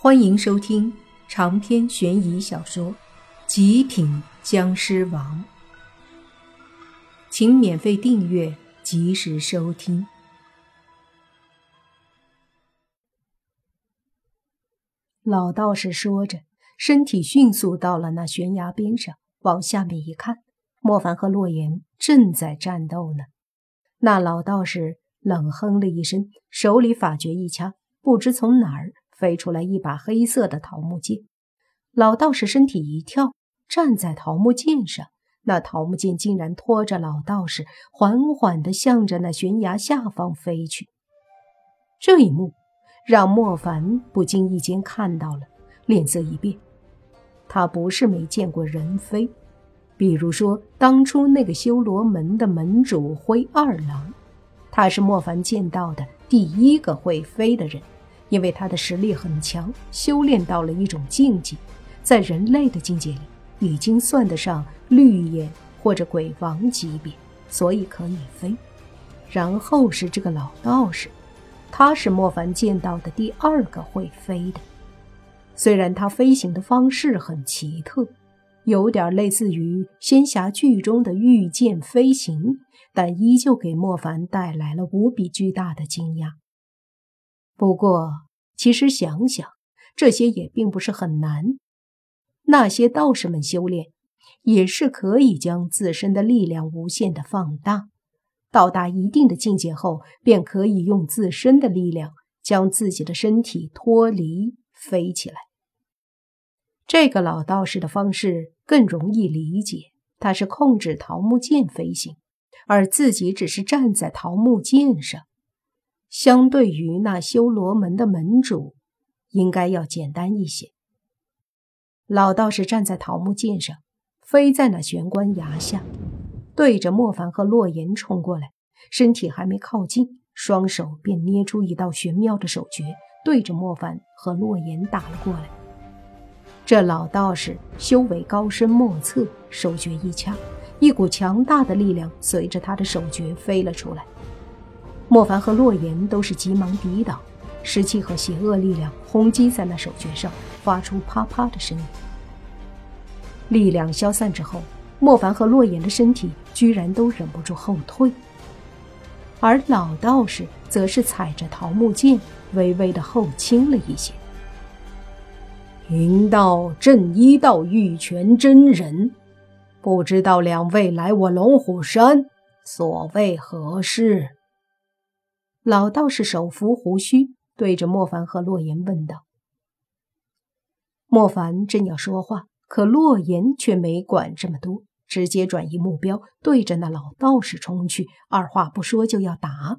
欢迎收听长篇悬疑小说《极品僵尸王》，请免费订阅，及时收听。老道士说着，身体迅速到了那悬崖边上，往下面一看，莫凡和洛言正在战斗呢。那老道士冷哼了一声，手里法诀一掐，不知从哪儿。飞出来一把黑色的桃木剑，老道士身体一跳，站在桃木剑上。那桃木剑竟然拖着老道士缓缓地向着那悬崖下方飞去。这一幕让莫凡不经意间看到了，脸色一变。他不是没见过人飞，比如说当初那个修罗门的门主灰二郎，他是莫凡见到的第一个会飞的人。因为他的实力很强，修炼到了一种境界，在人类的境界里已经算得上绿眼或者鬼王级别，所以可以飞。然后是这个老道士，他是莫凡见到的第二个会飞的。虽然他飞行的方式很奇特，有点类似于仙侠剧中的御剑飞行，但依旧给莫凡带来了无比巨大的惊讶。不过，其实想想，这些也并不是很难。那些道士们修炼，也是可以将自身的力量无限的放大，到达一定的境界后，便可以用自身的力量将自己的身体脱离，飞起来。这个老道士的方式更容易理解，他是控制桃木剑飞行，而自己只是站在桃木剑上。相对于那修罗门的门主，应该要简单一些。老道士站在桃木剑上，飞在那玄关崖下，对着莫凡和洛言冲过来。身体还没靠近，双手便捏出一道玄妙的手诀，对着莫凡和洛言打了过来。这老道士修为高深莫测，手诀一掐，一股强大的力量随着他的手诀飞了出来。莫凡和洛言都是急忙抵挡，湿气和邪恶力量轰击在那手诀上，发出啪啪的声音。力量消散之后，莫凡和洛言的身体居然都忍不住后退，而老道士则是踩着桃木剑，微微的后倾了一些。贫道正一道玉泉真人，不知道两位来我龙虎山所谓何事？老道士手扶胡须，对着莫凡和洛言问道。莫凡正要说话，可洛言却没管这么多，直接转移目标，对着那老道士冲去，二话不说就要打。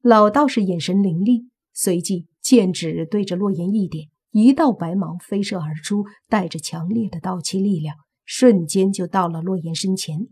老道士眼神凌厉，随即剑指对着洛言一点，一道白芒飞射而出，带着强烈的道气力量，瞬间就到了洛言身前。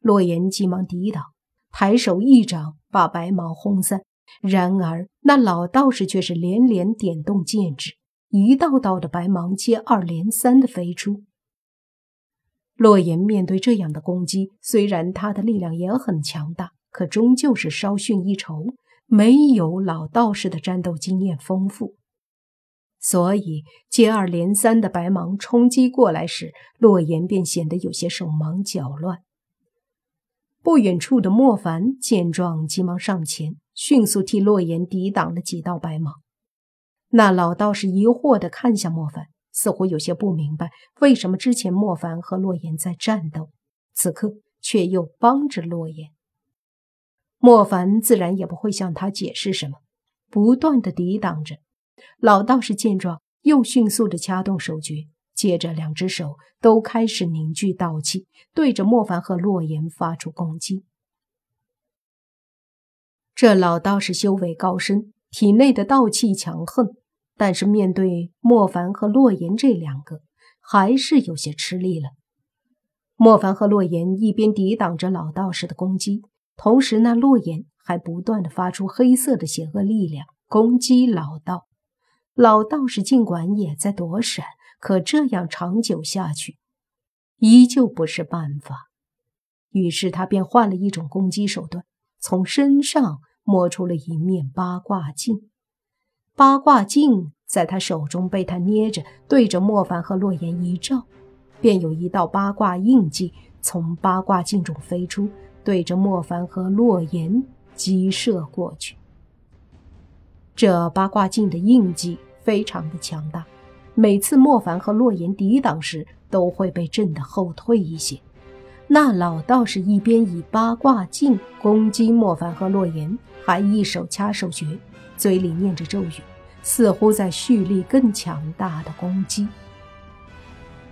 洛言急忙抵挡。抬手一掌把白芒轰散，然而那老道士却是连连点动剑指，一道道的白芒接二连三的飞出。洛言面对这样的攻击，虽然他的力量也很强大，可终究是稍逊一筹，没有老道士的战斗经验丰富，所以接二连三的白芒冲击过来时，洛言便显得有些手忙脚乱。不远处的莫凡见状，急忙上前，迅速替洛言抵挡了几道白芒。那老道士疑惑地看向莫凡，似乎有些不明白，为什么之前莫凡和洛言在战斗，此刻却又帮着洛言。莫凡自然也不会向他解释什么，不断地抵挡着。老道士见状，又迅速地掐动手诀。接着，两只手都开始凝聚道气，对着莫凡和洛言发出攻击。这老道士修为高深，体内的道气强横，但是面对莫凡和洛言这两个，还是有些吃力了。莫凡和洛言一边抵挡着老道士的攻击，同时那洛言还不断的发出黑色的邪恶力量攻击老道。老道士尽管也在躲闪。可这样长久下去，依旧不是办法。于是他便换了一种攻击手段，从身上摸出了一面八卦镜。八卦镜在他手中被他捏着，对着莫凡和洛言一照，便有一道八卦印记从八卦镜中飞出，对着莫凡和洛言击射过去。这八卦镜的印记非常的强大，每次莫凡和洛言抵挡时，都会被震得后退一些。那老道士一边以八卦镜攻击莫凡和洛言，还一手掐手诀，嘴里念着咒语，似乎在蓄力更强大的攻击。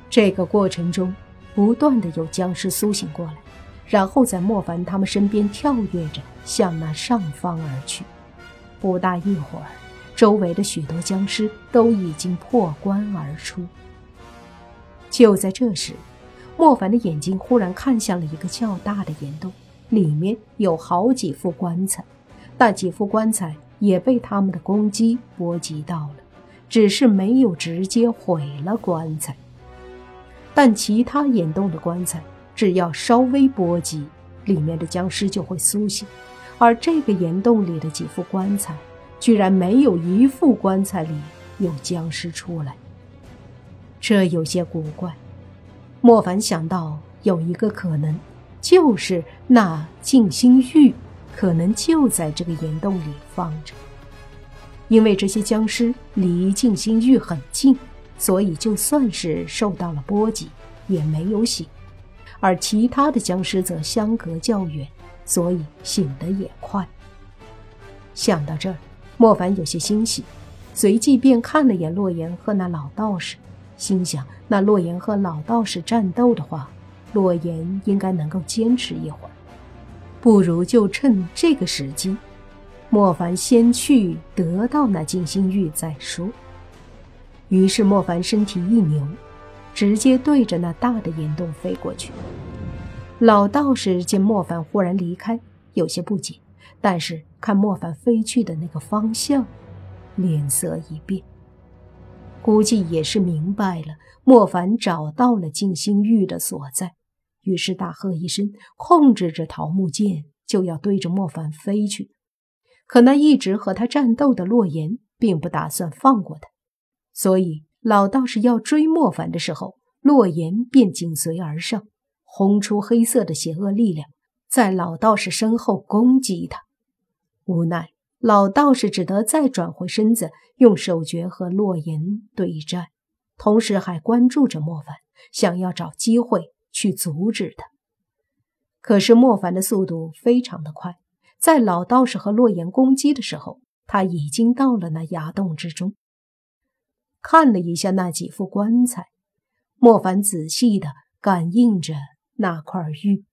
这个过程中，不断的有僵尸苏醒过来，然后在莫凡他们身边跳跃着向那上方而去。不大一会儿，周围的许多僵尸都已经破关而出。就在这时，莫凡的眼睛忽然看向了一个较大的岩洞，里面有好几副棺材，那几副棺材也被他们的攻击波及到了，只是没有直接毁了棺材。但其他岩洞的棺材，只要稍微波及，里面的僵尸就会苏醒。而这个岩洞里的几副棺材，居然没有一副棺材里有僵尸出来，这有些古怪。莫凡想到有一个可能，就是那静心玉可能就在这个岩洞里放着，因为这些僵尸离静心玉很近，所以就算是受到了波及，也没有醒，而其他的僵尸则相隔较远。所以醒得也快。想到这儿，莫凡有些欣喜，随即便看了眼洛言和那老道士，心想：那洛言和老道士战斗的话，洛言应该能够坚持一会儿，不如就趁这个时机，莫凡先去得到那静心玉再说。于是莫凡身体一扭，直接对着那大的岩洞飞过去。老道士见莫凡忽然离开，有些不解，但是看莫凡飞去的那个方向，脸色一变，估计也是明白了莫凡找到了静心玉的所在，于是大喝一声，控制着桃木剑就要对着莫凡飞去。可那一直和他战斗的洛言并不打算放过他，所以老道士要追莫凡的时候，洛言便紧随而上。轰出黑色的邪恶力量，在老道士身后攻击他。无奈，老道士只得再转回身子，用手诀和洛言对战，同时还关注着莫凡，想要找机会去阻止他。可是莫凡的速度非常的快，在老道士和洛言攻击的时候，他已经到了那崖洞之中。看了一下那几副棺材，莫凡仔细的感应着。那块玉，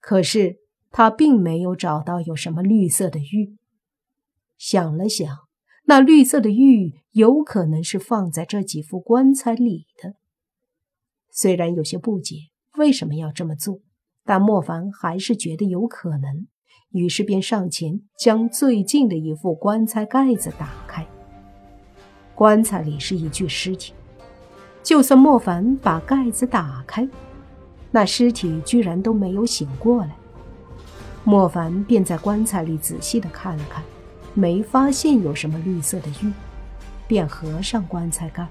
可是他并没有找到有什么绿色的玉。想了想，那绿色的玉有可能是放在这几副棺材里的。虽然有些不解为什么要这么做，但莫凡还是觉得有可能，于是便上前将最近的一副棺材盖子打开。棺材里是一具尸体，就算莫凡把盖子打开。那尸体居然都没有醒过来，莫凡便在棺材里仔细的看了看，没发现有什么绿色的玉，便合上棺材盖，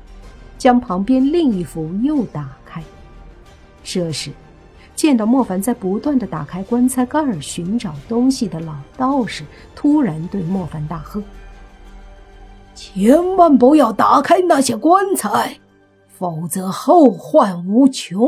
将旁边另一副又打开。这时，见到莫凡在不断的打开棺材盖儿寻找东西的老道士，突然对莫凡大喝：“千万不要打开那些棺材，否则后患无穷！”